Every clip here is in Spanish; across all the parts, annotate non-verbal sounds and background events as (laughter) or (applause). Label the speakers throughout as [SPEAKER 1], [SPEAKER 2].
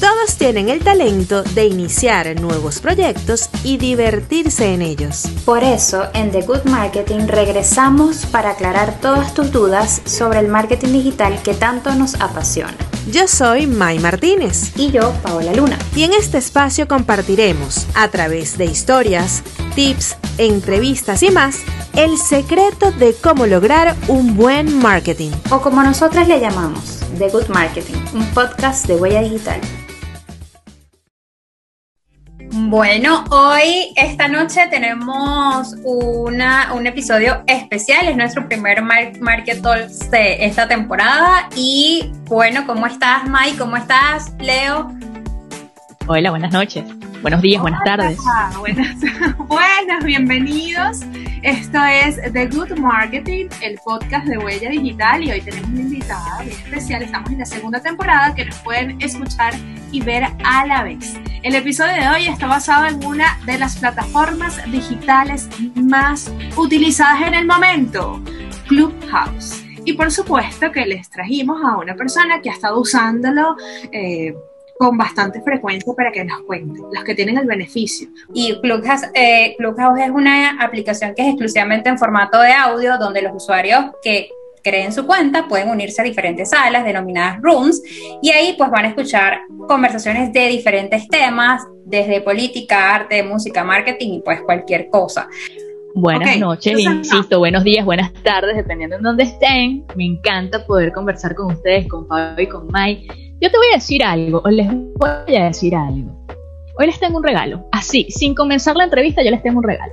[SPEAKER 1] Todos tienen el talento de iniciar nuevos proyectos y divertirse en ellos.
[SPEAKER 2] Por eso, en The Good Marketing regresamos para aclarar todas tus dudas sobre el marketing digital que tanto nos apasiona.
[SPEAKER 1] Yo soy Mai Martínez.
[SPEAKER 2] Y yo, Paola Luna.
[SPEAKER 1] Y en este espacio compartiremos, a través de historias, tips, entrevistas y más, el secreto de cómo lograr un buen marketing.
[SPEAKER 2] O como nosotras le llamamos, The Good Marketing, un podcast de huella digital. Bueno, hoy, esta noche tenemos una, un episodio especial, es nuestro primer Market Talks de esta temporada. Y bueno, ¿cómo estás, Mai? ¿Cómo estás, Leo?
[SPEAKER 3] Hola, buenas noches. Buenos días, buenas tardes.
[SPEAKER 4] Buenas, (laughs) buenas, bienvenidos. Esto es The Good Marketing, el podcast de Huella Digital y hoy tenemos una invitada bien especial. Estamos en la segunda temporada que nos pueden escuchar y ver a la vez. El episodio de hoy está basado en una de las plataformas digitales más utilizadas en el momento, Clubhouse. Y por supuesto que les trajimos a una persona que ha estado usándolo. Eh, con bastante frecuencia para que nos cuenten, los que tienen el beneficio.
[SPEAKER 2] Y Clubhouse, eh, Clubhouse es una aplicación que es exclusivamente en formato de audio, donde los usuarios que creen su cuenta pueden unirse a diferentes salas denominadas rooms y ahí pues van a escuchar conversaciones de diferentes temas, desde política, arte, música, marketing y pues cualquier cosa.
[SPEAKER 3] Buenas noches, insisto, buenos días, buenas tardes, dependiendo en dónde estén. Me encanta poder conversar con ustedes, con Pablo y con Mai yo te voy a decir algo, o les voy a decir algo. Hoy les tengo un regalo. Así, sin comenzar la entrevista, yo les tengo un regalo.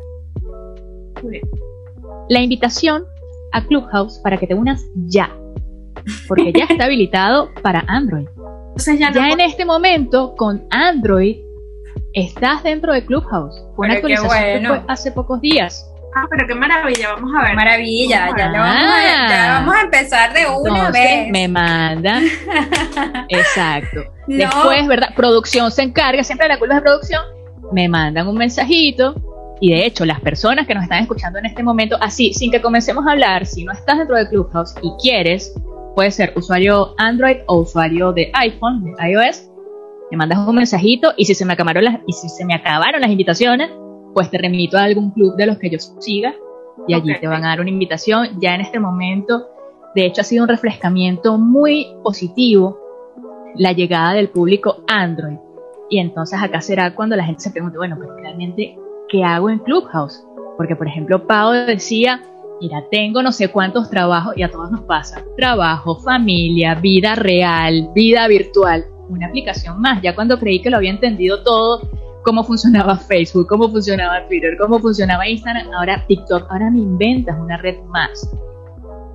[SPEAKER 3] La invitación a Clubhouse para que te unas ya. Porque ya está (laughs) habilitado para Android. ya, en este momento, con Android, estás dentro de Clubhouse. Fue una actualización hace pocos días.
[SPEAKER 4] Ah, pero qué maravilla, vamos a ver.
[SPEAKER 2] maravilla, ya, vamos a, empezar de una vez.
[SPEAKER 3] Me mandan. (laughs) Exacto. Después, ¿verdad? Producción se encarga, siempre la culpa de producción. Me mandan un mensajito. Y de hecho, las personas que nos están escuchando en este momento, así, sin que comencemos a hablar, si no estás dentro de Clubhouse y quieres, puede ser usuario Android o usuario de iPhone, de iOS, me mandas un mensajito y si se me acabaron las, y si se me acabaron las invitaciones, pues te remito a algún club de los que yo siga y allí te van a dar una invitación. Ya en este momento, de hecho, ha sido un refrescamiento muy positivo la llegada del público Android. Y entonces acá será cuando la gente se pregunte, bueno, pero realmente, ¿qué hago en Clubhouse? Porque, por ejemplo, Pau decía, mira, tengo no sé cuántos trabajos, y a todos nos pasa, trabajo, familia, vida real, vida virtual, una aplicación más. Ya cuando creí que lo había entendido todo, cómo funcionaba Facebook, cómo funcionaba Twitter, cómo funcionaba Instagram, ahora TikTok, ahora me inventas una red más.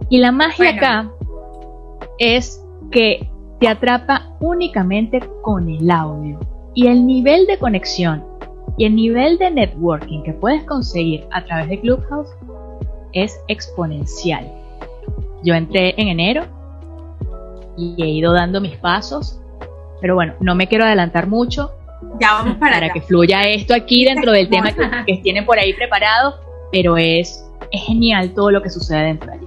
[SPEAKER 3] Y la magia acá es que te atrapa únicamente con el audio. Y el nivel de conexión y el nivel de networking que puedes conseguir a través de Clubhouse es exponencial. Yo entré en enero y he ido dando mis pasos, pero bueno, no me quiero adelantar mucho
[SPEAKER 4] ya vamos para,
[SPEAKER 3] que fluya esto aquí dentro del tema que, tienen por ahí preparado, pero es, es genial todo lo que sucede dentro de allí.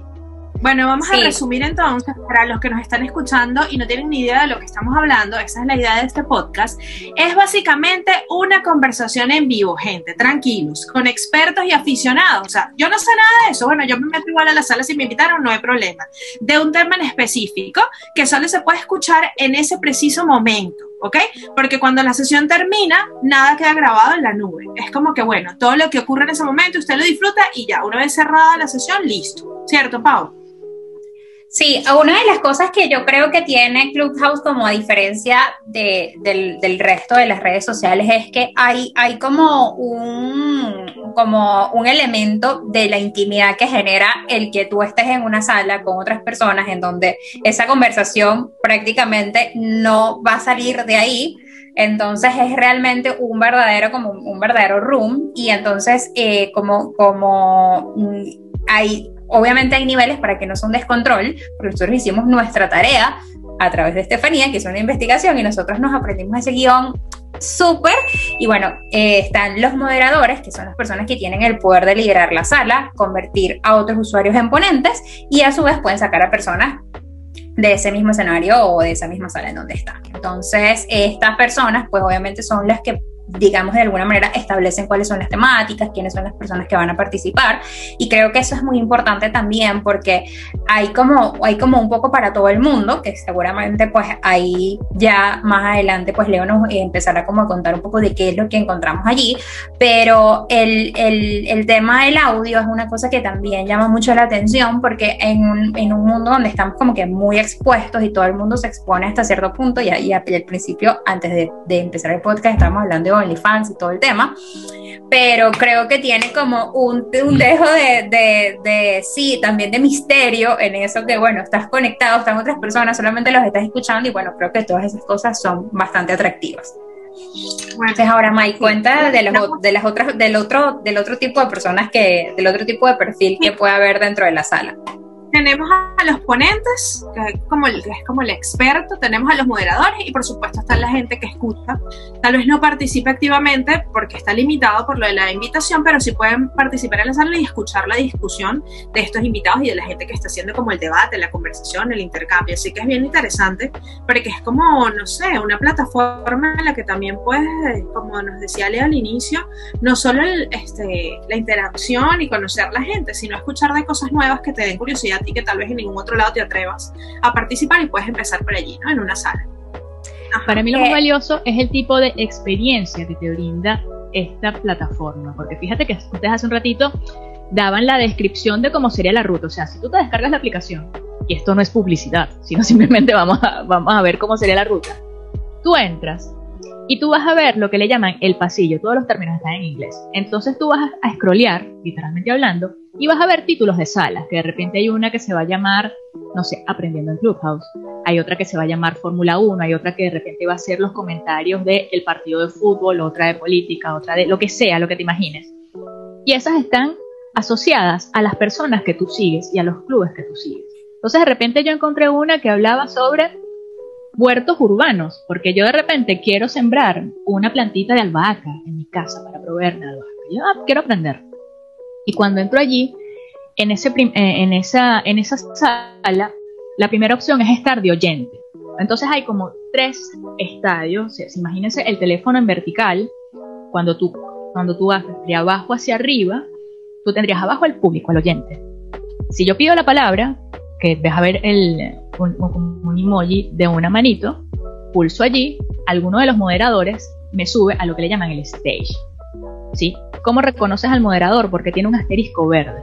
[SPEAKER 4] Bueno, vamos a resumir entonces para los que nos están escuchando y no tienen ni idea de lo que estamos hablando, esa es la idea de este podcast. Es básicamente una conversación en vivo, gente, tranquilos, con expertos y aficionados. O sea, yo no sé nada de eso. Bueno, yo me meto igual a la sala si me invitaron, no hay problema. De un tema en específico que solo se puede escuchar en ese preciso momento. ¿Ok? Porque cuando la sesión termina, nada queda grabado en la nube. Es como que, bueno, todo lo que ocurre en ese momento, usted lo disfruta y ya, una vez cerrada la sesión, listo. ¿Cierto, Pau?
[SPEAKER 2] Sí, una de las cosas que yo creo que tiene Clubhouse como a diferencia del, resto de las redes sociales es que hay, hay como, un, como un elemento de la intimidad que genera el que tú estés en una sala con otras personas en donde esa conversación prácticamente no va a salir de ahí. Entonces es realmente un verdadero, como un verdadero room y entonces eh, como, como mm, hay Obviamente hay niveles para que no sea un descontrol, porque nosotros hicimos nuestra tarea a través de Estefanía, que es una investigación, y nosotros nos aprendimos ese guion súper. Y bueno, eh, están los moderadores, que son las personas que tienen el poder de liderar la sala, convertir a otros usuarios en ponentes y a su vez pueden sacar a personas de ese mismo escenario o de esa misma sala en donde están. Entonces, estas personas, pues obviamente son las que digamos, de alguna manera establecen cuáles son las temáticas, quiénes son las personas que van a participar. Y creo que eso es muy importante también porque hay como, hay como un poco para todo el mundo, que seguramente pues ahí ya más adelante pues Leo nos empezará como a contar un poco de qué es lo que encontramos allí, pero el, el, el tema del audio es una cosa que también llama mucho la atención porque en un, en un mundo donde estamos como que muy expuestos y todo el mundo se expone hasta cierto punto y, y al principio, antes de, de empezar el podcast, estamos hablando de OnlyFans y todo el tema, pero creo que tiene como un, un dejo de, de, de, sí, también de misterio en eso que, bueno, estás conectado, están otras personas, solamente los estás escuchando y bueno, creo que todas esas cosas son bastante atractivas. Entonces ahora Mike cuenta de, los, de las otras del otro del otro tipo de personas que del otro tipo de perfil que puede haber dentro de la sala
[SPEAKER 4] tenemos a los ponentes, que es, como el, es como el experto, tenemos a los moderadores y por supuesto está la gente que escucha. Tal vez no participe activamente porque está limitado por lo de la invitación, pero sí pueden participar en la sala y escuchar la discusión de estos invitados y de la gente que está haciendo como el debate, la conversación, el intercambio. Así que es bien interesante porque es como, no sé, una plataforma en la que también puedes, como nos decía Leo al inicio, no solo este, la interacción y conocer la gente, sino escuchar de cosas nuevas que te den curiosidad y que tal vez en ningún otro lado te atrevas a participar y puedes empezar por allí, ¿no? En una sala.
[SPEAKER 3] Para mí lo más eh, valioso es el tipo de experiencia que te brinda esta plataforma, porque fíjate que ustedes hace un ratito daban la descripción de cómo sería la ruta, o sea, si tú te descargas la aplicación, y esto no es publicidad, sino (laughs) simplemente vamos a, vamos a ver cómo sería la ruta, tú entras y tú vas a ver lo que le llaman el pasillo, todos los términos están en inglés. Entonces tú vas a scrollear, literalmente hablando, y vas a ver títulos de salas, que de repente hay una que se va a llamar, no sé, Aprendiendo en Clubhouse, hay otra que se va a llamar Fórmula 1, hay otra que de repente va a ser los comentarios del partido de fútbol, otra de política, otra de lo que sea, lo que te imagines. Y esas están asociadas a las personas que tú sigues y a los clubes que tú sigues. Entonces de repente yo encontré una que hablaba sobre huertos urbanos, porque yo de repente quiero sembrar una plantita de albahaca en mi casa para proveerme albahaca. Yo ah, quiero aprender. Y cuando entro allí, en, ese eh, en, esa, en esa sala, la primera opción es estar de oyente. Entonces hay como tres estadios. Imagínense el teléfono en vertical. Cuando tú, cuando tú vas de abajo hacia arriba, tú tendrías abajo el público, el oyente. Si yo pido la palabra, que deja ver el, un, emoji de una manito, pulso allí, alguno de los moderadores me sube a lo que le llaman el stage. ¿Sí? ¿Cómo reconoces al moderador? Porque tiene un asterisco verde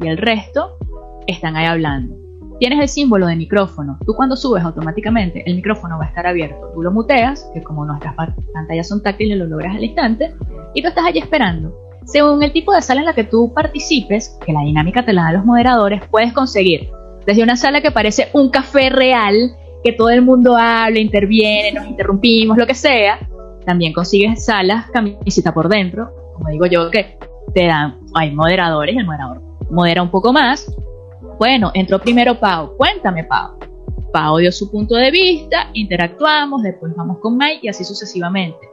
[SPEAKER 3] y el resto están ahí hablando. Tienes el símbolo de micrófono. Tú cuando subes automáticamente el micrófono va a estar abierto. Tú lo muteas, que como nuestras pantallas son táctiles lo logras al instante, y tú estás allí esperando. Según el tipo de sala en la que tú participes, que la dinámica te la dan los moderadores, puedes conseguir desde una sala que parece un café real, que todo el mundo habla, interviene, nos interrumpimos, lo que sea, también consigues salas camisita por dentro, como digo yo, que te dan, hay moderadores, el moderador modera un poco más. Bueno, entró primero Pau, cuéntame Pau. Pau dio su punto de vista, interactuamos, después vamos con Mike y así sucesivamente.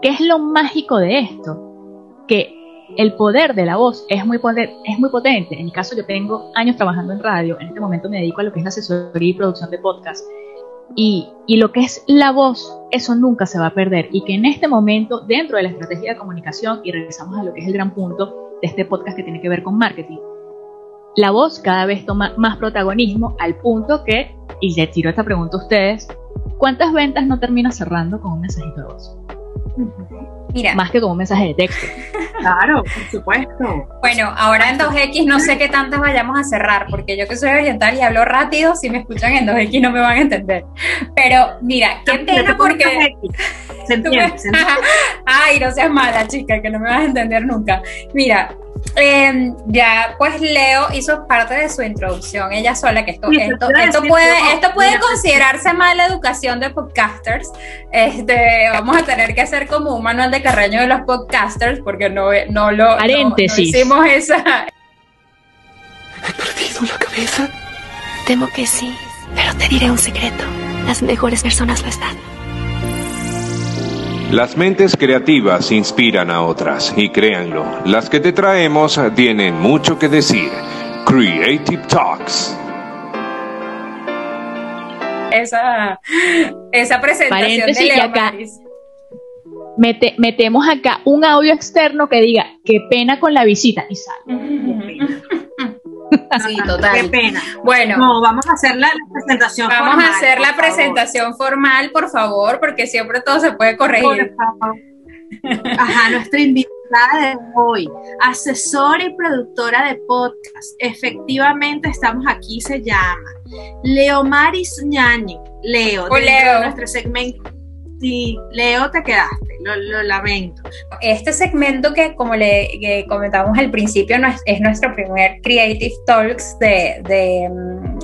[SPEAKER 3] ¿Qué es lo mágico de esto? Que el poder de la voz es muy, es muy potente. En mi caso, yo tengo años trabajando en radio. En este momento me dedico a lo que es la asesoría y producción de podcast. Y, y, lo que es la voz, eso nunca se va a perder. Y que en este momento, dentro de la estrategia de comunicación, y regresamos a lo que es el gran punto de este podcast que tiene que ver con marketing, la voz cada vez toma más protagonismo al punto que, y le tiro esta pregunta a ustedes, ¿cuántas ventas no termina cerrando con un mensajito de voz? Mira. Más que con un mensaje de texto.
[SPEAKER 4] Claro, por supuesto.
[SPEAKER 2] Bueno, ahora en 2X no sé qué tantas vayamos a cerrar, porque yo que soy oriental y hablo rápido, si me escuchan en 2X no me van a entender. Pero mira, qué pena porque... (laughs) (laughs) Ay, no seas mala, chica, que no me vas a entender nunca. Mira, eh, ya pues Leo hizo parte de su introducción ella sola que esto, esto, esto puede esto puede considerarse mala educación de podcasters este vamos a tener que hacer como un manual de carreño de los podcasters porque no, no lo
[SPEAKER 3] Paréntesis.
[SPEAKER 2] hicimos esa
[SPEAKER 5] ¿He perdido la cabeza? Temo que sí, pero te diré un secreto. Las mejores personas lo están.
[SPEAKER 6] Las mentes creativas inspiran a otras y créanlo, las que te traemos tienen mucho que decir. Creative Talks.
[SPEAKER 2] esa, esa presentación de Leo Maris.
[SPEAKER 3] metemos acá un audio externo que diga qué pena con la visita y sale. (laughs)
[SPEAKER 2] Sí, total.
[SPEAKER 4] Qué pena.
[SPEAKER 2] Bueno,
[SPEAKER 4] no, vamos a hacer la, presentación
[SPEAKER 2] vamos formal. Vamos a hacer la presentación formal, por favor, porque siempre todo se puede corregir.
[SPEAKER 4] Ajá, nuestra invitada de hoy, asesora y productora de podcast. Efectivamente, estamos aquí, se llama Leo Maris Ñañi. Leo,
[SPEAKER 2] Leo.
[SPEAKER 4] nuestro segmento Sí, Leo, te quedaste, lo, lamento.
[SPEAKER 2] Este segmento que, como le comentábamos al principio, no es, nuestro primer Creative Talks de, de,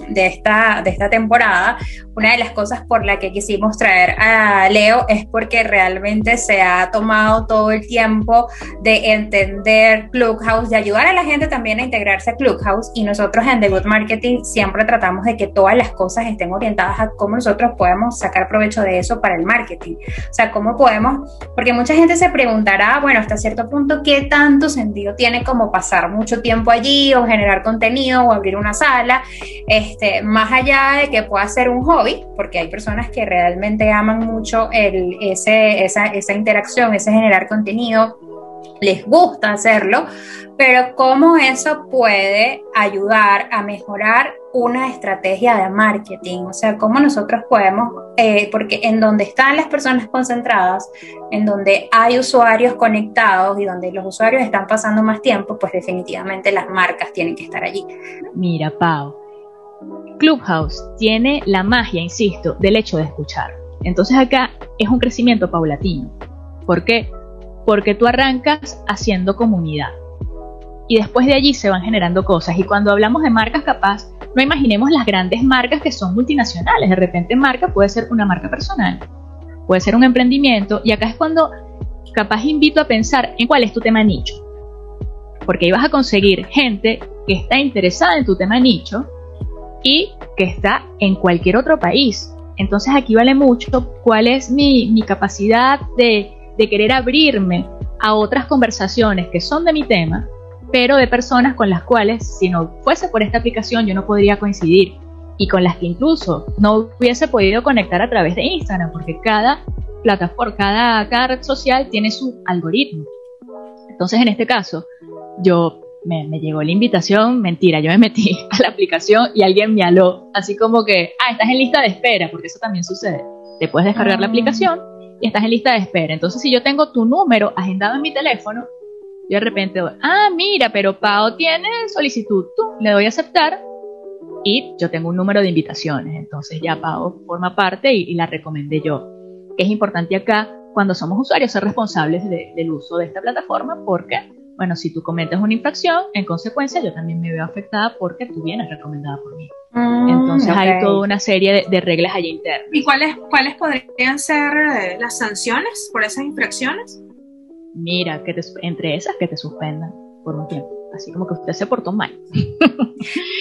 [SPEAKER 2] de, esta, de esta temporada. Una de las cosas por la que quisimos traer a Leo es porque realmente se ha tomado todo el tiempo de entender Clubhouse, de ayudar a la gente también a integrarse a Clubhouse. Y nosotros en The Good Marketing siempre tratamos de que todas las cosas estén orientadas a cómo nosotros podemos sacar provecho de eso para el marketing. O sea, ¿cómo podemos? Porque mucha gente se preguntará, bueno, hasta cierto punto, ¿qué tanto sentido tiene como pasar mucho tiempo allí o generar contenido o abrir una sala? Este, más allá de que pueda ser un hobby, porque hay personas que realmente aman mucho el, esa interacción, ese generar contenido, les gusta hacerlo, pero cómo eso puede ayudar a mejorar una estrategia de marketing, o sea, cómo nosotros podemos, eh, porque en donde están las personas concentradas, en donde hay usuarios conectados y donde los usuarios están pasando más tiempo, pues definitivamente las marcas tienen que estar allí.
[SPEAKER 3] Mira, Pau, Clubhouse tiene la magia, insisto, del hecho de escuchar. Entonces acá es un crecimiento paulatino. ¿Por qué? Porque tú arrancas haciendo comunidad y después de allí se van generando cosas. Y cuando hablamos de marcas, capaz, no imaginemos las grandes marcas que son multinacionales. De repente marca puede ser una marca personal, puede ser un emprendimiento. Y acá es cuando capaz invito a pensar en cuál es tu tema nicho. Porque ahí vas a conseguir gente que está interesada en tu tema nicho y que está en cualquier otro país. Entonces aquí vale mucho cuál es mi, capacidad de, de querer abrirme a otras conversaciones que son de mi tema pero de personas con las cuales, si no fuese por esta aplicación, yo no podría coincidir y con las que incluso no hubiese podido conectar a través de Instagram, porque cada plataforma, cada, cada red social tiene su algoritmo. Entonces, en este caso, yo me, llegó la invitación, mentira, yo me metí a la aplicación y alguien me aló, así como que, ah, estás en lista de espera, porque eso también sucede. Te puedes descargar la ah. aplicación y estás en lista de espera. Entonces, si yo tengo tu número agendado en mi teléfono, de repente, ah, mira, pero Pau tiene solicitud, tú, le doy a aceptar y yo tengo un número de invitaciones, entonces ya Pau forma parte y, la recomendé yo. Que es importante acá, cuando somos usuarios, ser responsables del uso de esta plataforma porque, bueno, si tú cometes una infracción, en consecuencia yo también me veo afectada porque tú vienes recomendada por mí. Mm, entonces hay toda una serie de, de, reglas allí internas.
[SPEAKER 4] ¿Y cuáles, cuáles podrían ser eh, las sanciones por esas infracciones?
[SPEAKER 3] mira, que entre esas que te suspendan por un tiempo. Así como que usted se portó mal.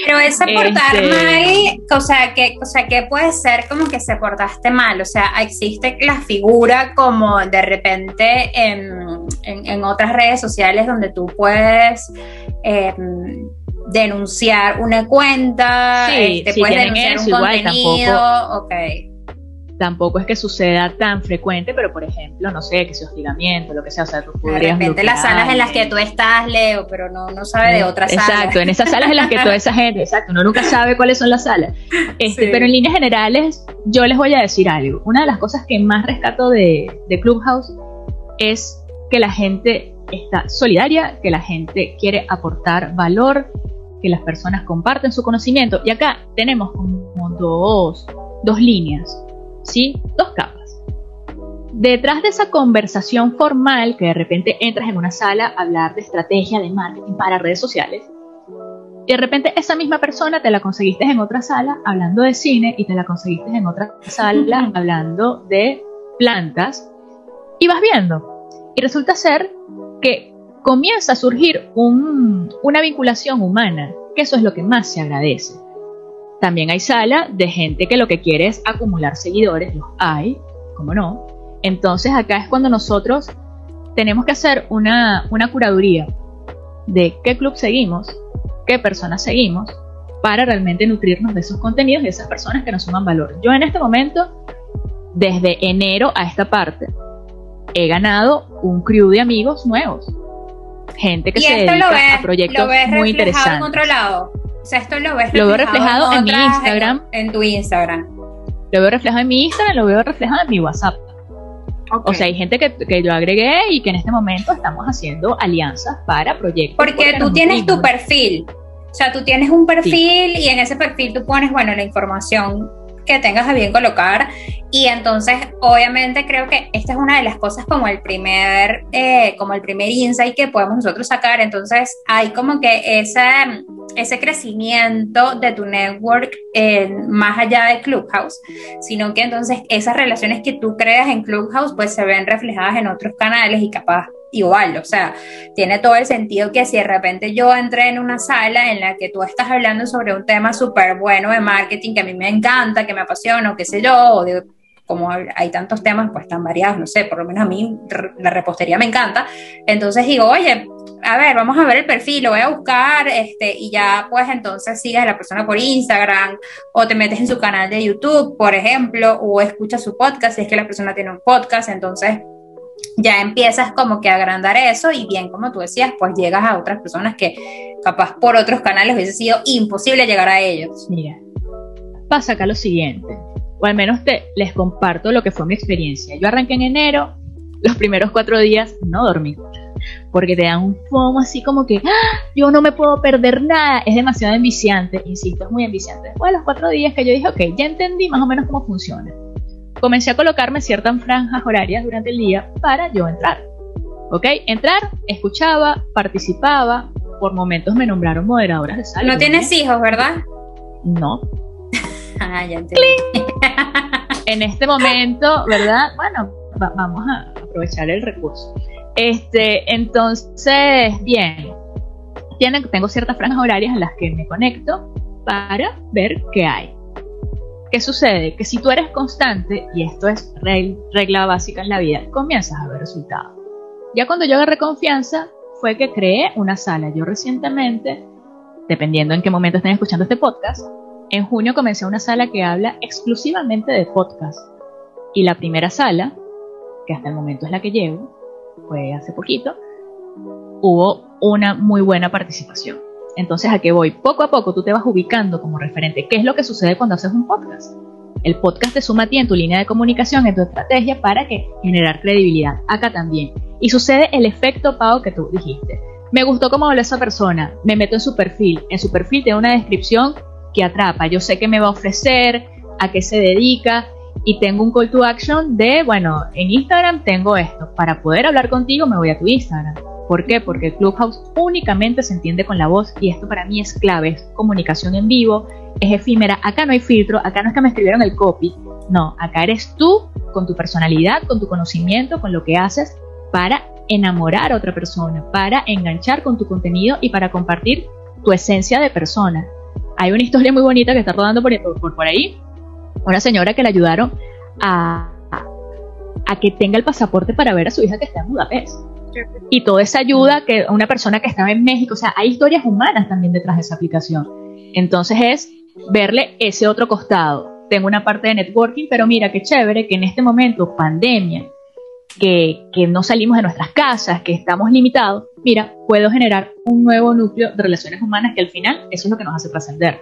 [SPEAKER 2] Pero ese portar este, mal, o sea, que, o sea, que puede ser como que se portaste mal. O sea, existe la figura como de repente en, otras redes sociales donde tú puedes em, denunciar una cuenta,
[SPEAKER 3] sí,
[SPEAKER 2] te puedes denunciar un contenido. okay
[SPEAKER 3] tampoco es que suceda tan frecuente, pero por ejemplo, no sé, que sea hostigamiento, lo que sea, o sea, tú
[SPEAKER 2] De repente las salas en las que tú estás, Leo, pero no, no sabe de otras
[SPEAKER 3] salas. Exacto, en esas salas en las que toda esa gente, (laughs) exacto, uno nunca sabe cuáles son las salas. Este, Pero en líneas generales, yo les voy a decir algo. Una de las cosas que más rescato de, de Clubhouse es que la gente está solidaria, que la gente quiere aportar valor, que las personas comparten su conocimiento. Y acá tenemos como dos, dos líneas. ¿Sí? Dos capas. Detrás de esa conversación formal, que de repente entras en una sala a hablar de estrategia de marketing para redes sociales, y de repente esa misma persona te la conseguiste en otra sala hablando de cine y te la conseguiste en otra sala hablando de plantas, y vas viendo. Y resulta ser que comienza a surgir una vinculación humana, que eso es lo que más se agradece. También hay sala de gente que lo que quiere es acumular seguidores, los hay, ¿cómo no? Entonces acá es cuando nosotros tenemos que hacer una, una curaduría de qué club seguimos, qué personas seguimos para realmente nutrirnos de esos contenidos y de esas personas que nos suman valor. Yo en este momento, desde enero a esta parte, he ganado un crew de amigos nuevos. Gente que se dedica a proyectos muy interesantes. En
[SPEAKER 2] otro lado. O sea, esto lo ves
[SPEAKER 3] reflejado, lo veo reflejado en, mi Instagram.
[SPEAKER 2] En, tu Instagram.
[SPEAKER 3] Lo veo reflejado en mi Instagram, lo veo reflejado en mi WhatsApp. O sea, hay gente que, que, yo agregué y que en este momento estamos haciendo alianzas para proyectos.
[SPEAKER 2] Porque tú tienes tu perfil. O sea, tú tienes un perfil y en ese perfil tú pones, bueno, la información que tengas a bien colocar. Y entonces, obviamente, creo que esta es una de las cosas como el primer, eh, como el primer insight que podemos nosotros sacar. Entonces, hay como que ese, ese crecimiento de tu network más allá de Clubhouse, sino que entonces esas relaciones que tú creas en Clubhouse, pues se ven reflejadas en otros canales y capaz igual, o sea, tiene todo el sentido que si de repente yo entré en una sala en la que tú estás hablando sobre un tema súper bueno de marketing que a mí me encanta, que me apasiona, o qué sé yo, o de como hay tantos temas, pues tan variados, no sé, por lo menos a mí la repostería me encanta, entonces digo, oye, a ver, vamos a ver el perfil, lo voy a buscar, este, y ya pues entonces sigues a la persona por Instagram, o te metes en su canal de YouTube, por ejemplo, o escuchas su podcast, si es que la persona tiene un podcast, entonces ya empiezas como que a agrandar eso y bien, como tú decías, pues llegas a otras personas que capaz por otros canales hubiese sido imposible llegar a ellos.
[SPEAKER 3] Mira, pasa acá lo siguiente, o al menos te les comparto lo que fue mi experiencia. Yo arranqué en enero, los primeros cuatro días no dormí, porque te dan un fomo así como que ¡Ah! yo no me puedo perder nada, es demasiado enviciante, insisto, es muy enviciante. Después de los cuatro días que yo dije, ok, ya entendí más o menos cómo funciona comencé a colocarme ciertas franjas horarias durante el día para yo entrar. ¿Ok? Entrar, escuchaba, participaba, por momentos me nombraron moderadora de sala.
[SPEAKER 2] No tienes hijos, ¿verdad?
[SPEAKER 3] No.
[SPEAKER 2] Ah, ya entendí. (laughs)
[SPEAKER 3] en este momento, ¿verdad? Bueno, vamos a aprovechar el recurso. Este, entonces, bien, tengo ciertas franjas horarias en las que me conecto para ver qué hay. ¿Qué sucede? Que si tú eres constante, y esto es regla básica en la vida, comienzas a ver resultados. Ya cuando yo agarré confianza, fue que creé una sala. Yo recientemente, dependiendo en qué momento estén escuchando este podcast, en junio comencé una sala que habla exclusivamente de podcast. Y la primera sala, que hasta el momento es la que llevo, fue hace poquito, hubo una muy buena participación. Entonces, ¿a qué voy? Poco a poco tú te vas ubicando como referente. ¿Qué es lo que sucede cuando haces un podcast? El podcast te suma a ti en tu línea de comunicación, en tu estrategia para que generar credibilidad. Acá también. Y sucede el efecto pago que tú dijiste. Me gustó cómo habló esa persona. Me meto en su perfil. En su perfil tiene una descripción que atrapa. Yo sé qué me va a ofrecer, a qué se dedica y tengo un call to action de, bueno, en Instagram tengo esto. Para poder hablar contigo me voy a tu Instagram ¿Por qué? Porque Clubhouse únicamente se entiende con la voz y esto para mí es clave, es comunicación en vivo, es efímera, acá no hay filtro, acá no es que me escribieron el copy, no, acá eres tú con tu personalidad, con tu conocimiento, con lo que haces para enamorar a otra persona, para enganchar con tu contenido y para compartir tu esencia de persona. Hay una historia muy bonita que está rodando por, por, por ahí, una señora que le ayudaron a, a que tenga el pasaporte para ver a su hija que está en Budapest y toda esa ayuda que una persona que estaba en México, o sea, hay historias humanas también detrás de esa aplicación. Entonces es verle ese otro costado. Tengo una parte de networking, pero mira qué chévere que en este momento, pandemia, que, no salimos de nuestras casas, que estamos limitados, mira, puedo generar un nuevo núcleo de relaciones humanas que al final eso es lo que nos hace trascender.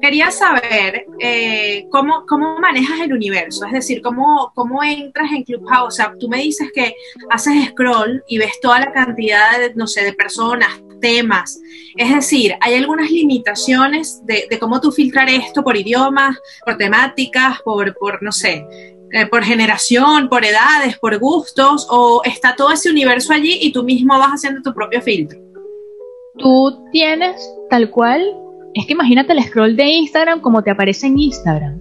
[SPEAKER 4] Quería saber eh, cómo, cómo manejas el universo, es decir, cómo, cómo entras en Clubhouse. O sea, tú me dices que haces scroll y ves toda la cantidad de, no sé, de personas, temas. Es decir, hay algunas limitaciones de, cómo tú filtrar esto por idiomas, por temáticas, por no sé, eh, por generación, por edades, por gustos, o está todo ese universo allí y tú mismo vas haciendo tu propio filtro.
[SPEAKER 3] Tú tienes tal cual es que imagínate el scroll de Instagram como te aparece en Instagram,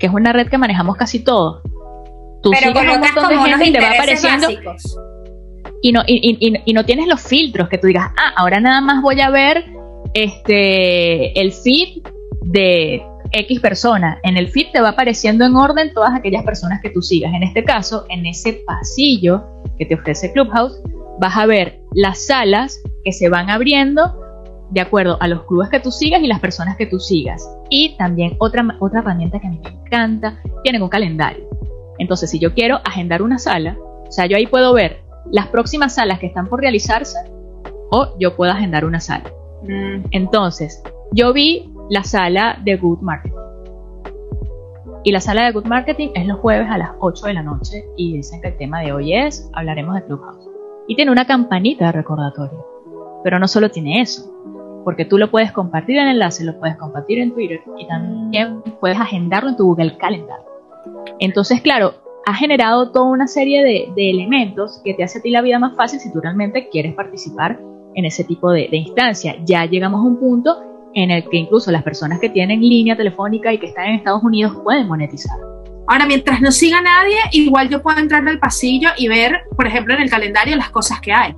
[SPEAKER 3] que es una red que manejamos casi todos.
[SPEAKER 2] Tú Pero sigues un montón de gente y te va apareciendo.
[SPEAKER 3] Y no, y, no tienes los filtros que tú digas, ah, ahora nada más voy a ver este el feed de X persona. En el feed te va apareciendo en orden todas aquellas personas que tú sigas. En este caso, en ese pasillo que te ofrece Clubhouse, vas a ver las salas que se van abriendo de acuerdo a los clubes que tú sigas y las personas que tú sigas. Y también otra, otra herramienta que a mí me encanta, tienen un calendario. Entonces, si yo quiero agendar una sala, o sea, yo ahí puedo ver las próximas salas que están por realizarse o yo puedo agendar una sala. Mm. Entonces, yo vi la sala de Good Marketing. Y la sala de Good Marketing es los jueves a las 8 de la noche y dicen que el tema de hoy es hablaremos de Clubhouse. Y tiene una campanita de recordatorio. Pero no solo tiene eso, porque tú lo puedes compartir en enlace, lo puedes compartir en Twitter y también puedes agendarlo en tu Google Calendar. Entonces, claro, ha generado toda una serie de, elementos que te hace a ti la vida más fácil si tú realmente quieres participar en ese tipo de, de instancia. Ya llegamos a un punto en el que incluso las personas que tienen línea telefónica y que están en Estados Unidos pueden monetizar.
[SPEAKER 4] Ahora, mientras no siga nadie, igual yo puedo entrar al pasillo y ver, por ejemplo, en el calendario las cosas que hay.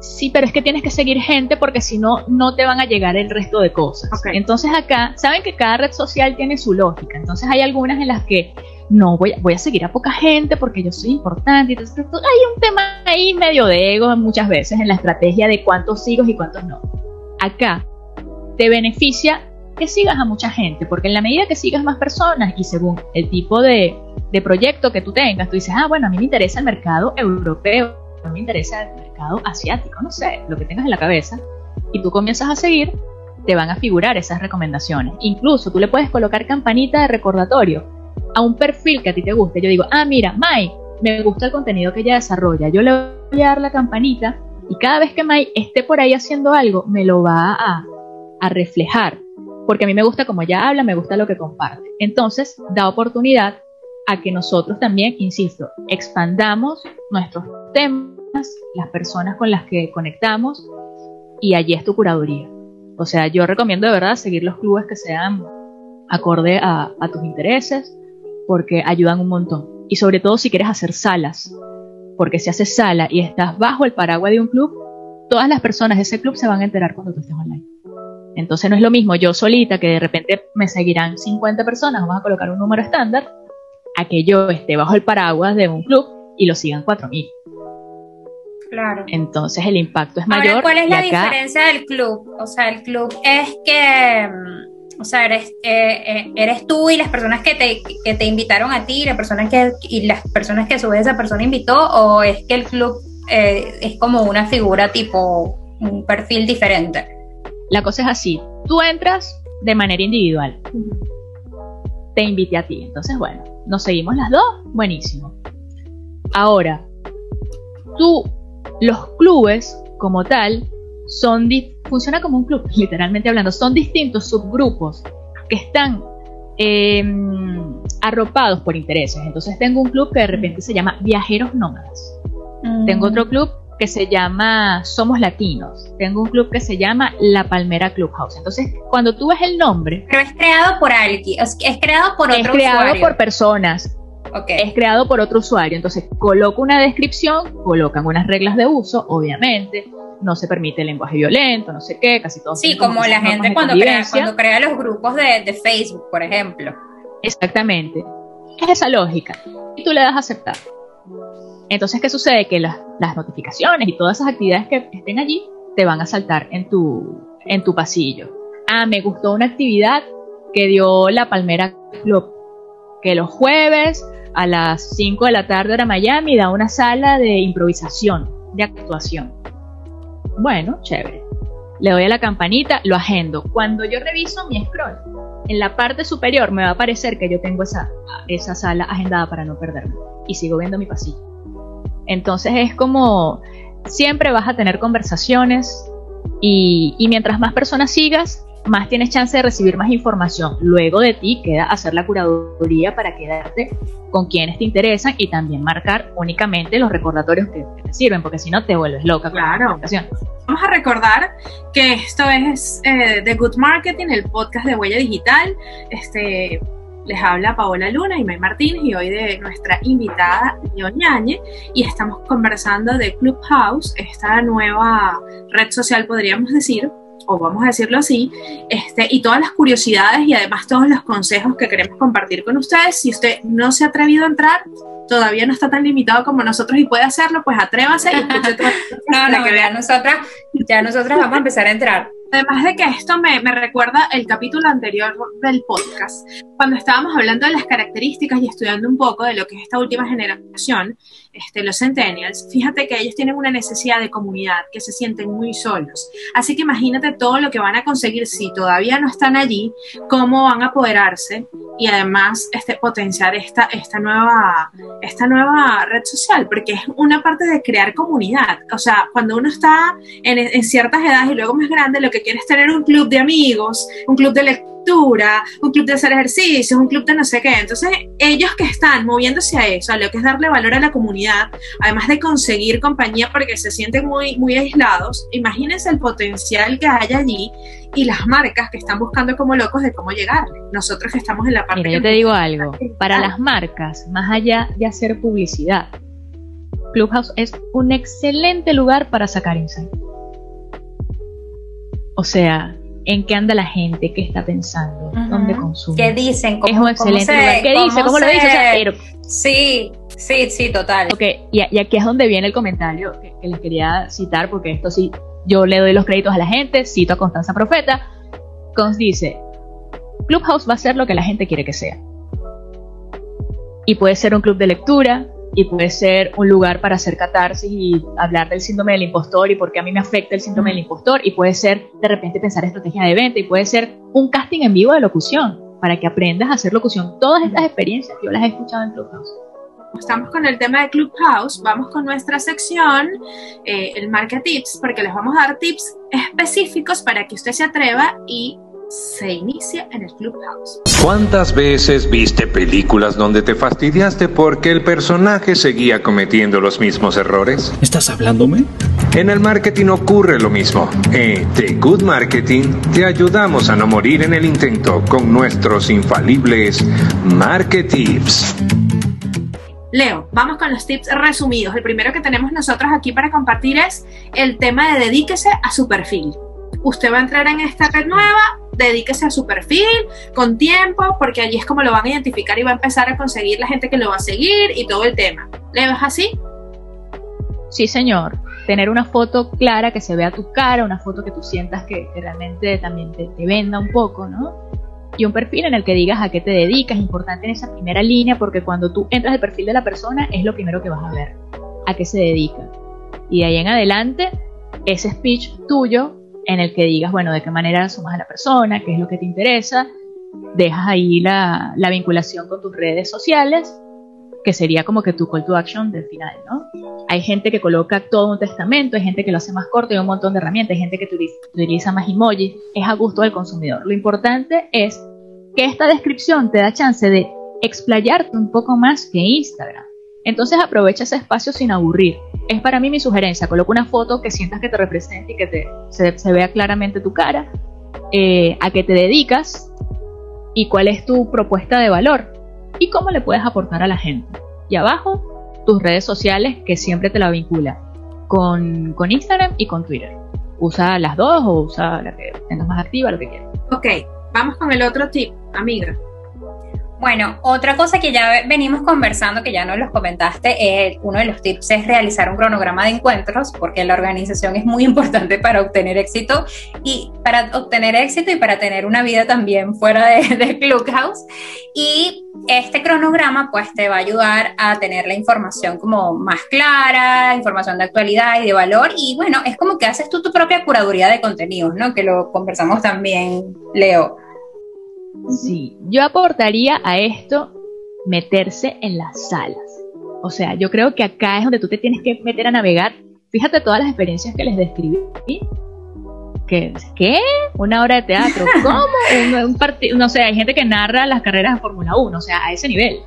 [SPEAKER 3] Sí, pero es que tienes que seguir gente porque si no, no te van a llegar el resto de cosas. Entonces acá, saben que cada red social tiene su lógica. Entonces hay algunas en las que no voy, voy a seguir a poca gente porque yo soy importante. Entonces hay un tema ahí medio de ego muchas veces en la estrategia de cuántos sigo y cuántos no. Acá te beneficia que sigas a mucha gente, porque en la medida que sigas más personas y según el tipo de, de proyecto que tú tengas, tú dices, ah, bueno, a mí me interesa el mercado europeo, a mí me interesa el mercado asiático, no sé, lo que tengas en la cabeza, y tú comienzas a seguir, te van a figurar esas recomendaciones. Incluso tú le puedes colocar campanita de recordatorio a un perfil que a ti te guste. Yo digo, ah, mira, Mai, me gusta el contenido que ella desarrolla. Yo le voy a dar la campanita y cada vez que Mai esté por ahí haciendo algo, me lo va a, a reflejar, porque a mí me gusta como ella habla, me gusta lo que comparte. Entonces, da oportunidad a que nosotros también, insisto, expandamos nuestros temas, las personas con las que conectamos, y allí es tu curaduría. O sea, yo recomiendo de verdad seguir los clubes que sean acorde a, a tus intereses, porque ayudan un montón. Y sobre todo si quieres hacer salas, porque si haces sala y estás bajo el paraguas de un club, todas las personas de ese club se van a enterar cuando tú estés online. Entonces no es lo mismo yo solita que de repente me seguirán 50 personas, vamos a colocar un número estándar, a que yo esté bajo el paraguas de un club y lo sigan 4.000.
[SPEAKER 2] Claro.
[SPEAKER 3] Entonces el impacto es mayor.
[SPEAKER 2] ¿cuál es la diferencia del club? O sea, el club es que, mm, o sea, eres, eh, eh, eres tú y las personas que te, que te invitaron a ti, las personas que, y las personas que a su vez esa persona invitó, o es que el club eh, es como una figura tipo un perfil diferente.
[SPEAKER 3] La cosa es así, tú entras de manera individual. Te invité a ti. Entonces, bueno, nos seguimos las dos, buenísimo. Ahora, tú, los clubes como tal, son funciona como un club, (laughs) literalmente hablando, son distintos subgrupos que están em, arropados por intereses. Entonces tengo un club que de repente se llama Viajeros Nómadas. Tengo otro club que se llama Somos Latinos. Tengo un club que se llama La Palmera Clubhouse. Entonces, cuando tú ves el nombre...
[SPEAKER 2] Pero es creado por alguien, es creado por otro
[SPEAKER 3] Es creado por personas. Okay. Es creado por otro usuario. Entonces, coloco una descripción, colocan unas reglas de uso, obviamente. No se permite el lenguaje violento, no sé qué, casi todo.
[SPEAKER 2] Sí, como la gente cuando crea, cuando crea los grupos de, de Facebook, por ejemplo.
[SPEAKER 3] Exactamente. Es esa lógica. Y tú le das a aceptar. Entonces, ¿qué sucede? Que las, notificaciones y todas esas actividades que estén allí te van a saltar en tu, en tu pasillo. Ah, me gustó una actividad que dio la Palmera Club, que los jueves a las 5 de la tarde era Miami da una sala de improvisación, de actuación. Bueno, chévere. Le doy a la campanita, lo agendo. Cuando yo reviso mi scroll, en la parte superior me va a aparecer que yo tengo esa, esa sala agendada para no perderme. Y sigo viendo mi pasillo. Entonces es como, siempre vas a tener conversaciones y, mientras más personas sigas, más tienes chance de recibir más información. Luego de ti queda hacer la curaduría para quedarte con quienes te interesan y también marcar únicamente los recordatorios que, te sirven, porque si no te vuelves loca.
[SPEAKER 4] Claro. Vamos a recordar que esto es eh, The Good Marketing, el podcast de Huella Digital. Este, les habla Paola Luna y May Martínez y hoy de nuestra invitada Ñañe y estamos conversando de Clubhouse, esta nueva red social podríamos decir, o vamos a decirlo así, este, y todas las curiosidades y además todos los consejos que queremos compartir con ustedes. Si usted no se ha atrevido a entrar, todavía no está tan limitado como nosotros y puede hacerlo, pues atrévase y (laughs)
[SPEAKER 2] No, no, que ya nosotras, ya nosotras vamos a empezar a entrar.
[SPEAKER 4] Además de que esto me, me, recuerda el capítulo anterior del podcast, cuando estábamos hablando de las características y estudiando un poco de lo que es esta última generación, este, los centennials, fíjate que ellos tienen una necesidad de comunidad, que se sienten muy solos. Así que imagínate todo lo que van a conseguir si todavía no están allí, cómo van a apoderarse y además este, potenciar esta, esta, nueva, esta nueva red social, porque es una parte de crear comunidad. O sea, cuando uno está en, en ciertas edades y luego más grande, lo que quieres tener un club de amigos, un club de lectura, un club de hacer ejercicios, un club de no sé qué. Entonces, ellos que están moviéndose a eso, a lo que es darle valor a la comunidad, además de conseguir compañía porque se sienten muy, muy aislados, imagínense el potencial que hay allí y las marcas que están buscando como locos de cómo llegar. Nosotros que estamos en la parte...
[SPEAKER 3] Mira, yo te digo algo, para las marcas, más allá de hacer publicidad, Clubhouse es un excelente lugar para sacar insight. O sea, ¿en qué anda la gente? ¿Qué está pensando? ¿Dónde consume?
[SPEAKER 2] ¿Qué dicen?
[SPEAKER 3] ¿Cómo, es un excelente lugar. ¿Qué dice? ¿Cómo lo dice?
[SPEAKER 2] Sí, sí, sí, total.
[SPEAKER 3] Ok, y, aquí es donde viene el comentario que, les quería citar, porque esto sí, yo le doy los créditos a la gente, cito a Constanza Profeta. Cons dice, Clubhouse va a ser lo que la gente quiere que sea. Y puede ser un club de lectura, y puede ser un lugar para hacer catarsis y hablar del síndrome del impostor y por qué a mí me afecta el síndrome del impostor y puede ser de repente pensar estrategia de venta y puede ser un casting en vivo de locución para que aprendas a hacer locución. Todas estas experiencias yo las he escuchado en Clubhouse.
[SPEAKER 4] Estamos con el tema de Clubhouse, vamos con nuestra sección, eh, el Market Tips, porque les vamos a dar tips específicos para que usted se atreva y se inicia en el Clubhouse.
[SPEAKER 6] ¿Cuántas veces viste películas donde te fastidiaste porque el personaje seguía cometiendo los mismos errores?
[SPEAKER 7] ¿Estás hablándome?
[SPEAKER 6] En el marketing ocurre lo mismo. En The Good Marketing te ayudamos a no morir en el intento con nuestros infalibles Market Tips.
[SPEAKER 4] Leo, vamos con los tips resumidos. El primero que tenemos nosotros aquí para compartir es el tema de dedíquese a su perfil usted va a entrar en esta red nueva, dedíquese a su perfil con tiempo, porque allí es como lo van a identificar y va a empezar a conseguir la gente que lo va a seguir y todo el tema. ¿Le ves así?
[SPEAKER 3] Sí, señor. Tener una foto clara que se vea tu cara, una foto que tú sientas que, realmente también te, venda un poco, ¿no? y un perfil en el que digas a qué te dedicas, importante en esa primera línea porque cuando tú entras al perfil de la persona es lo primero que vas a ver, a qué se dedica. Y de ahí en adelante, ese speech tuyo en el que digas, bueno, de qué manera sumas a la persona, qué es lo que te interesa, dejas ahí la, la vinculación con tus redes sociales, que sería como que tu call to action del final, ¿no? Hay gente que coloca todo un testamento, hay gente que lo hace más corto y un montón de herramientas, hay gente que utiliza más emojis, es a gusto del consumidor. Lo importante es que esta descripción te da chance de explayarte un poco más que Instagram. Entonces aprovecha ese espacio sin aburrir. Es para mí mi sugerencia. Coloca una foto que sientas que te represente y que te, se, vea claramente tu cara, eh, a qué te dedicas y cuál es tu propuesta de valor y cómo le puedes aportar a la gente. Y abajo, tus redes sociales que siempre te la vincula con, con Instagram y con Twitter. Usa las dos o usa la que tengas más activa, lo que quieras.
[SPEAKER 4] Ok, vamos con el otro tip, amiga.
[SPEAKER 2] Bueno, otra cosa que ya venimos conversando, que ya nos los comentaste, eh, uno de los tips es realizar un cronograma de encuentros, porque la organización es muy (laughs) importante para obtener éxito y para obtener éxito y para tener una vida también fuera de, (laughs) de Clubhouse. Y este cronograma pues te va a ayudar a tener la información como más clara, información de actualidad y de valor. Y bueno, es como que haces tú tu propia curaduría de contenidos, ¿no? Que lo conversamos también, Leo.
[SPEAKER 3] Sí, yo aportaría a esto meterse en las salas. O sea, yo creo que acá es donde tú te tienes que meter a navegar. Fíjate todas las experiencias que les describí. ¿Qué? ¿Qué? ¿Una hora de teatro? (laughs) ¿Cómo? Un, partido, no sé, hay gente que narra las carreras de Fórmula 1, o sea, a ese nivel.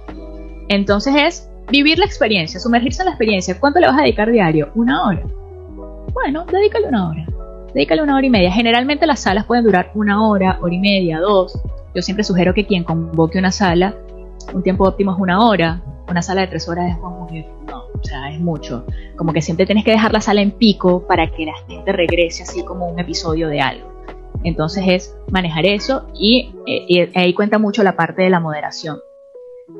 [SPEAKER 3] Entonces es vivir la experiencia, sumergirse en la experiencia. ¿Cuánto le vas a dedicar diario? Una hora. Bueno, dedícale una hora. Dedícale una hora y media. Generalmente las salas pueden durar una hora, hora y media, dos. Yo siempre sugiero que quien convoque una sala, un tiempo óptimo es una hora, una sala de tres horas es como no, o sea, es mucho. Como que siempre tienes que dejar la sala en pico para que la gente regrese así como un episodio de algo. Entonces es manejar eso y, eh, ahí cuenta mucho la parte de la moderación.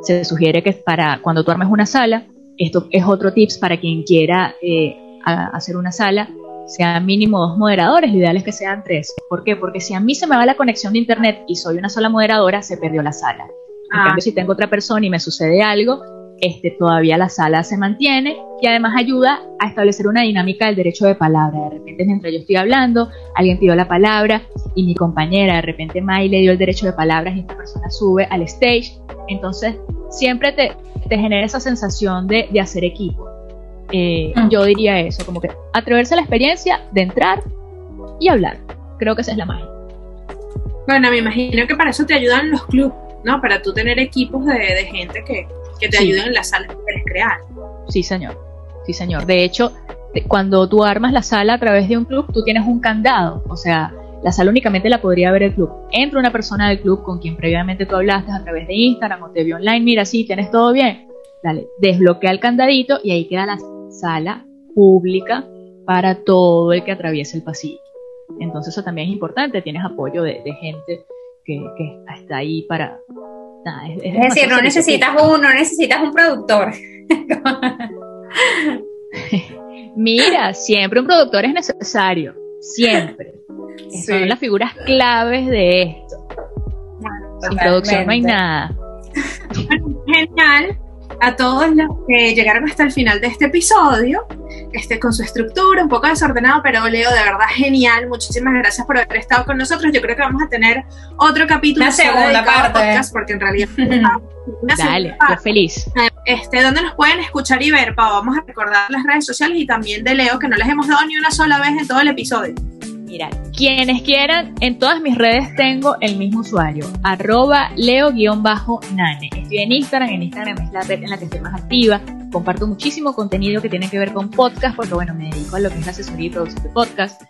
[SPEAKER 3] se sugiere que para cuando tú armes una sala, esto es otro tips para quien quiera eh, hacer una sala, sean mínimo dos moderadores, lo ideal es que sean tres. ¿Por qué? Porque si a mí se me va la conexión de internet y soy una sola moderadora, se perdió la sala. En ah. cambio, si tengo otra persona y me sucede algo, este, todavía la sala se mantiene y además ayuda a establecer una dinámica del derecho de palabra. De repente, mientras yo estoy hablando, alguien pidió la palabra y mi compañera, de repente, May le dio el derecho de palabras y esta persona sube al stage. Entonces, siempre te, te genera esa sensación de, de hacer equipo. Eh, mm. Yo diría eso, como que atreverse a la experiencia de entrar y hablar. Creo que esa es la magia.
[SPEAKER 4] Bueno, me imagino que para eso te ayudan los clubes, ¿no? Para tú tener equipos de, gente que, te ayuden en la sala que quieres crear.
[SPEAKER 3] Sí, señor. Sí, señor. De hecho, cuando tú armas la sala a través de un club, tú tienes un candado. O sea, la sala únicamente la podría ver el club. Entra una persona del club con quien previamente tú hablaste a través de Instagram o te vio online. Mira, sí, tienes todo bien. Dale, desbloquea el candadito y ahí queda la sala pública para todo el que atraviese el pasillo. Entonces eso también es importante, tienes apoyo de, gente que, está ahí para...
[SPEAKER 2] es, decir, no necesitas, un, no necesitas un productor. (laughs)
[SPEAKER 3] Mira, siempre un productor es necesario, siempre. Son las figuras claves de esto. Sin producción no hay nada. (laughs)
[SPEAKER 4] Genial a todos los que llegaron hasta el final de este episodio, este, con su estructura un poco desordenado, pero Leo, de verdad genial. Muchísimas gracias por haber estado con nosotros. Yo creo que vamos a tener otro capítulo.
[SPEAKER 2] Una segunda parte.
[SPEAKER 4] Podcast porque en realidad. (laughs)
[SPEAKER 3] una Dale, parte. feliz.
[SPEAKER 4] Este, ¿Dónde nos pueden escuchar y ver, Pau? Vamos a recordar las redes sociales y también de Leo, que no les hemos dado ni una sola vez en todo el episodio.
[SPEAKER 3] Mira, quienes quieran, en todas mis redes tengo el mismo usuario, arroba leo-nane. Estoy en Instagram, en Instagram es la red en la que estoy más activa. Comparto muchísimo contenido que tiene que ver con podcast, porque bueno, me dedico a lo que es asesoría y producción de podcast.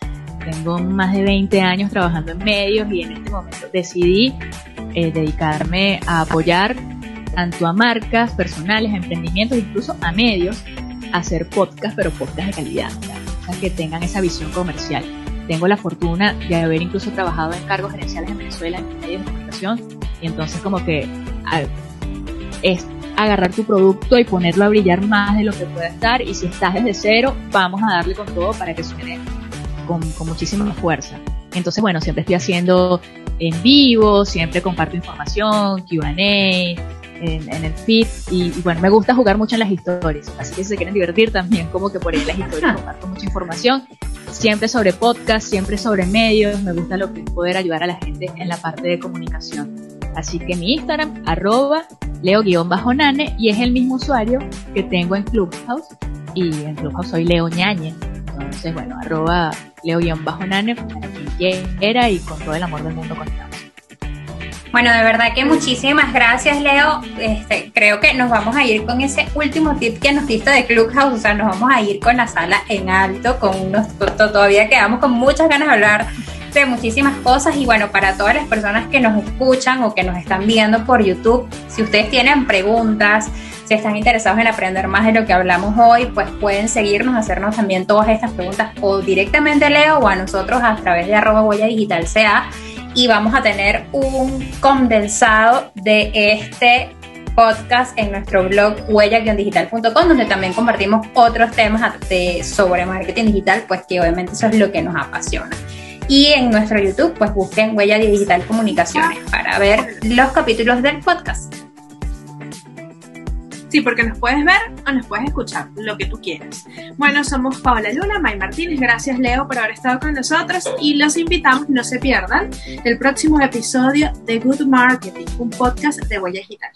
[SPEAKER 3] Tengo más de 20 años trabajando en medios y en este momento decidí eh, dedicarme a apoyar tanto a marcas personales, a emprendimientos, incluso a medios, a hacer podcast, pero podcast de calidad, sea, que tengan esa visión comercial tengo la fortuna de haber incluso trabajado en cargos gerenciales en Venezuela en medios de comunicación y entonces como que es agarrar tu producto y ponerlo a brillar más de lo que pueda estar y si estás desde cero vamos a darle con todo para que suene con, con muchísima fuerza. Entonces bueno, siempre estoy haciendo en vivo, siempre comparto información, Q&A, en, el feed y, bueno, me gusta jugar mucho en las historias, así que si se quieren divertir también como que por ahí en las historias (laughs) comparto mucha información, siempre sobre podcast, siempre sobre medios, me gusta lo que es poder ayudar a la gente en la parte de comunicación. Así que mi Instagram, arroba leo-nane y es el mismo usuario que tengo en Clubhouse y en Clubhouse soy Leo Ñañe. Entonces, bueno, arroba leo-nane para quien quiera y con todo el amor del mundo conectamos.
[SPEAKER 2] Bueno, de verdad que muchísimas gracias, Leo. Este, creo que nos vamos a ir con ese último tip que nos diste de Clubhouse. O sea, nos vamos a ir con la sala en alto, con unos, todavía quedamos con muchas ganas de hablar de muchísimas cosas y bueno, para todas las personas que nos escuchan o que nos están viendo por YouTube, si ustedes tienen preguntas, si están interesados en aprender más de lo que hablamos hoy, pues pueden seguirnos, hacernos también todas estas preguntas o directamente Leo o a nosotros a través de arroba huella digital CA y vamos a tener un condensado de este podcast en nuestro blog huella-digital.com donde también compartimos otros temas sobre marketing digital, pues que obviamente eso es lo que nos apasiona. Y en nuestro YouTube, pues busquen Huella Digital Comunicaciones para ver los capítulos del podcast.
[SPEAKER 4] Sí, porque nos puedes ver o nos puedes escuchar, lo que tú quieras. Bueno, somos Paola Luna, May Martínez, gracias Leo por haber estado con nosotros y los invitamos, no se pierdan, el próximo episodio de Good Marketing, un podcast de Huella Digital.